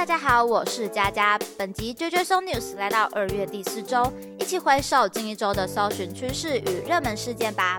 大家好，我是佳佳。本集追追搜 news 来到二月第四周，一起回首近一周的搜寻趋势与热门事件吧。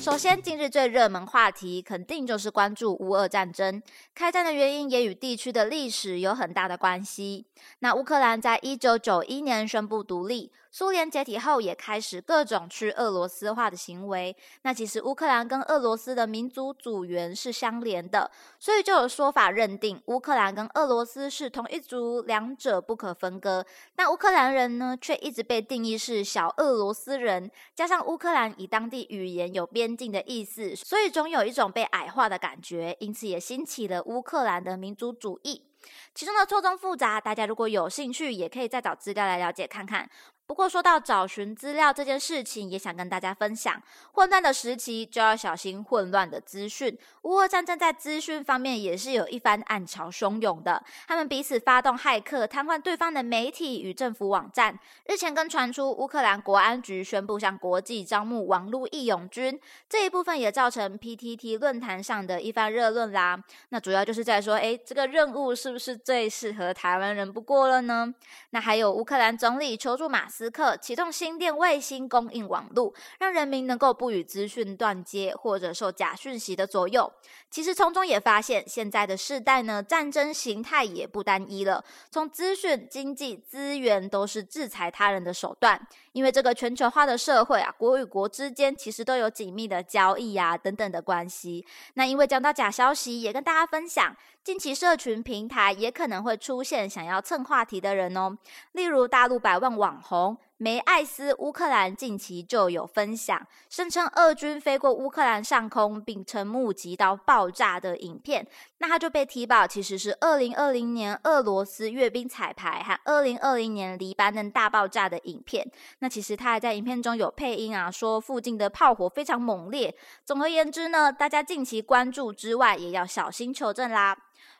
首先，近日最热门话题肯定就是关注乌俄战争。开战的原因也与地区的历史有很大的关系。那乌克兰在一九九一年宣布独立。苏联解体后，也开始各种去俄罗斯化的行为。那其实乌克兰跟俄罗斯的民族组员是相连的，所以就有说法认定乌克兰跟俄罗斯是同一族，两者不可分割。但乌克兰人呢，却一直被定义是小俄罗斯人。加上乌克兰以当地语言有边境的意思，所以总有一种被矮化的感觉，因此也兴起了乌克兰的民族主义。其中的错综复杂，大家如果有兴趣，也可以再找资料来了解看看。不过说到找寻资料这件事情，也想跟大家分享。混乱的时期就要小心混乱的资讯。乌俄战争在资讯方面也是有一番暗潮汹涌的，他们彼此发动骇客，瘫痪对方的媒体与政府网站。日前更传出乌克兰国安局宣布向国际招募网络义勇军，这一部分也造成 PTT 论坛上的一番热论啦。那主要就是在说，诶，这个任务是不是最适合台湾人不过了呢？那还有乌克兰总理求助马。斯克启动新电卫星供应网络，让人民能够不与资讯断接或者受假讯息的左右。其实从中也发现，现在的世代呢，战争形态也不单一了。从资讯、经济、资源都是制裁他人的手段。因为这个全球化的社会啊，国与国之间其实都有紧密的交易啊等等的关系。那因为讲到假消息，也跟大家分享。近期社群平台也可能会出现想要蹭话题的人哦，例如大陆百万网红梅艾斯，乌克兰近期就有分享，声称俄军飞过乌克兰上空，并称目击到爆炸的影片。那他就被提报其实是二零二零年俄罗斯阅兵彩排和二零二零年黎巴嫩大爆炸的影片。那其实他还在影片中有配音啊，说附近的炮火非常猛烈。总而言之呢，大家近期关注之外，也要小心求证啦。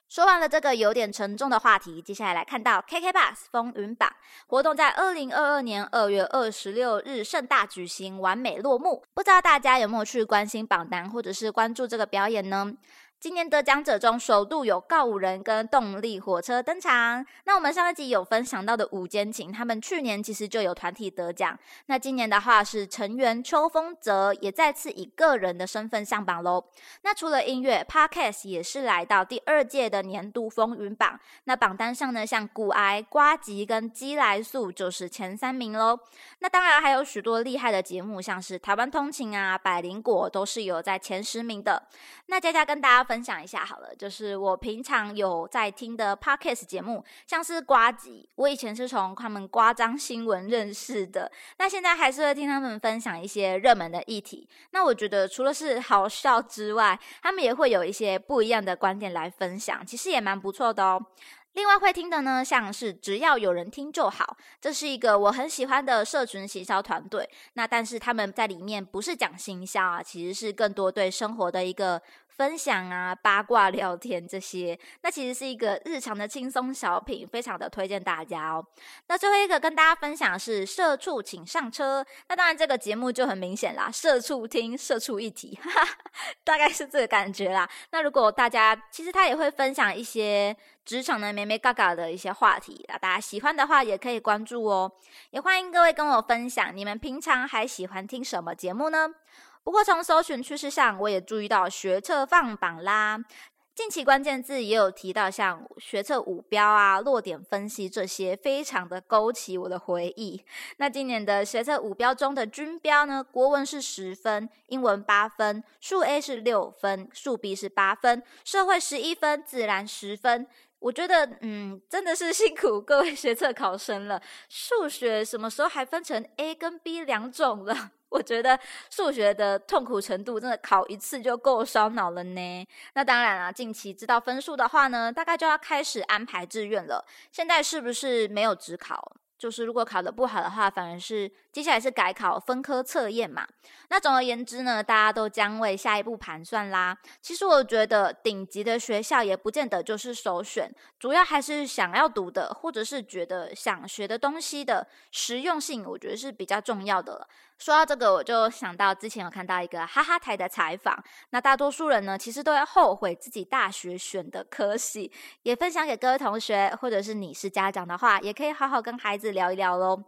说完了这个有点沉重的话题，接下来来看到 KK Bus 风云榜活动在二零二二年二月二十六日盛大举行，完美落幕。不知道大家有没有去关心榜单，或者是关注这个表演呢？今年得奖者中，首度有告五人跟动力火车登场。那我们上一集有分享到的五间情，他们去年其实就有团体得奖。那今年的话是成员秋风泽也再次以个人的身份上榜喽。那除了音乐，Podcast 也是来到第二届的年度风云榜。那榜单上呢，像骨癌、瓜吉跟基来素就是前三名喽。那当然还有许多厉害的节目，像是台湾通勤啊、百灵果都是有在前十名的。那佳佳跟大家分。分享一下好了，就是我平常有在听的 podcast 节目，像是瓜集，我以前是从他们瓜张新闻认识的，那现在还是会听他们分享一些热门的议题。那我觉得除了是好笑之外，他们也会有一些不一样的观点来分享，其实也蛮不错的哦。另外会听的呢，像是只要有人听就好，这是一个我很喜欢的社群行销团队。那但是他们在里面不是讲行销啊，其实是更多对生活的一个。分享啊，八卦聊天这些，那其实是一个日常的轻松小品，非常的推荐大家哦。那最后一个跟大家分享是社畜请上车，那当然这个节目就很明显啦，社畜听社畜一体，大概是这个感觉啦。那如果大家其实他也会分享一些职场的美美嘎嘎的一些话题啊，大家喜欢的话也可以关注哦。也欢迎各位跟我分享，你们平常还喜欢听什么节目呢？不过从搜寻趋势上，我也注意到学测放榜啦。近期关键字也有提到像学测五标啊、落点分析这些，非常的勾起我的回忆。那今年的学测五标中的均标呢，国文是十分，英文八分，数 A 是六分，数 B 是八分，社会十一分，自然十分。我觉得，嗯，真的是辛苦各位学测考生了。数学什么时候还分成 A 跟 B 两种了？我觉得数学的痛苦程度真的考一次就够烧脑了呢。那当然啊，近期知道分数的话呢，大概就要开始安排志愿了。现在是不是没有只考？就是如果考得不好的话，反而是接下来是改考分科测验嘛。那总而言之呢，大家都将为下一步盘算啦。其实我觉得顶级的学校也不见得就是首选，主要还是想要读的，或者是觉得想学的东西的实用性，我觉得是比较重要的了。说到这个，我就想到之前有看到一个哈哈台的采访，那大多数人呢，其实都会后悔自己大学选的科系，也分享给各位同学，或者是你是家长的话，也可以好好跟孩子聊一聊喽。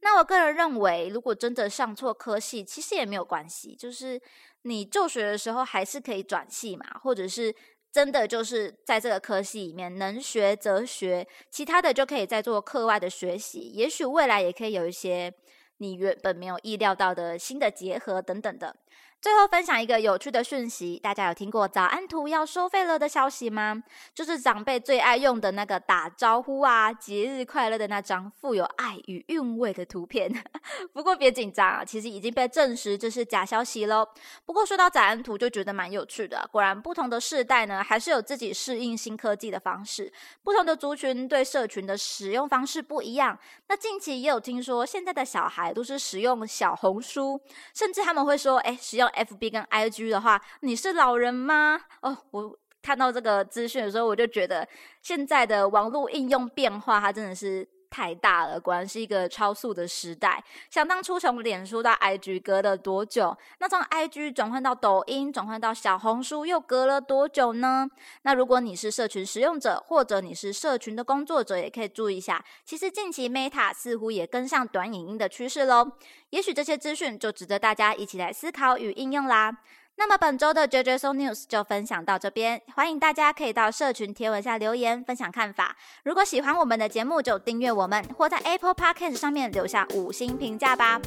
那我个人认为，如果真的上错科系，其实也没有关系，就是你就学的时候还是可以转系嘛，或者是真的就是在这个科系里面能学则学，其他的就可以再做课外的学习，也许未来也可以有一些。你原本没有意料到的新的结合等等的。最后分享一个有趣的讯息，大家有听过早安图要收费了的消息吗？就是长辈最爱用的那个打招呼啊、节日快乐的那张富有爱与韵味的图片。不过别紧张啊，其实已经被证实这是假消息喽。不过说到早安图，就觉得蛮有趣的。果然不同的世代呢，还是有自己适应新科技的方式。不同的族群对社群的使用方式不一样。那近期也有听说，现在的小孩都是使用小红书，甚至他们会说，哎，使用。F B 跟 I G 的话，你是老人吗？哦，我看到这个资讯的时候，我就觉得现在的网络应用变化，它真的是。太大了，果然是一个超速的时代。想当初从脸书到 IG 隔了多久？那从 IG 转换到抖音，转换到小红书又隔了多久呢？那如果你是社群使用者，或者你是社群的工作者，也可以注意一下。其实近期 Meta 似乎也跟上短影音的趋势喽。也许这些资讯就值得大家一起来思考与应用啦。那么本周的 JJ So News 就分享到这边，欢迎大家可以到社群贴文下留言分享看法。如果喜欢我们的节目，就订阅我们，或在 Apple Podcast 上面留下五星评价吧。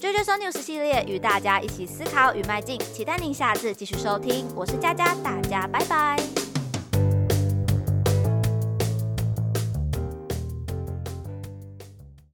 JJ So News 系列与大家一起思考与迈进，期待您下次继续收听。我是佳佳，大家拜拜。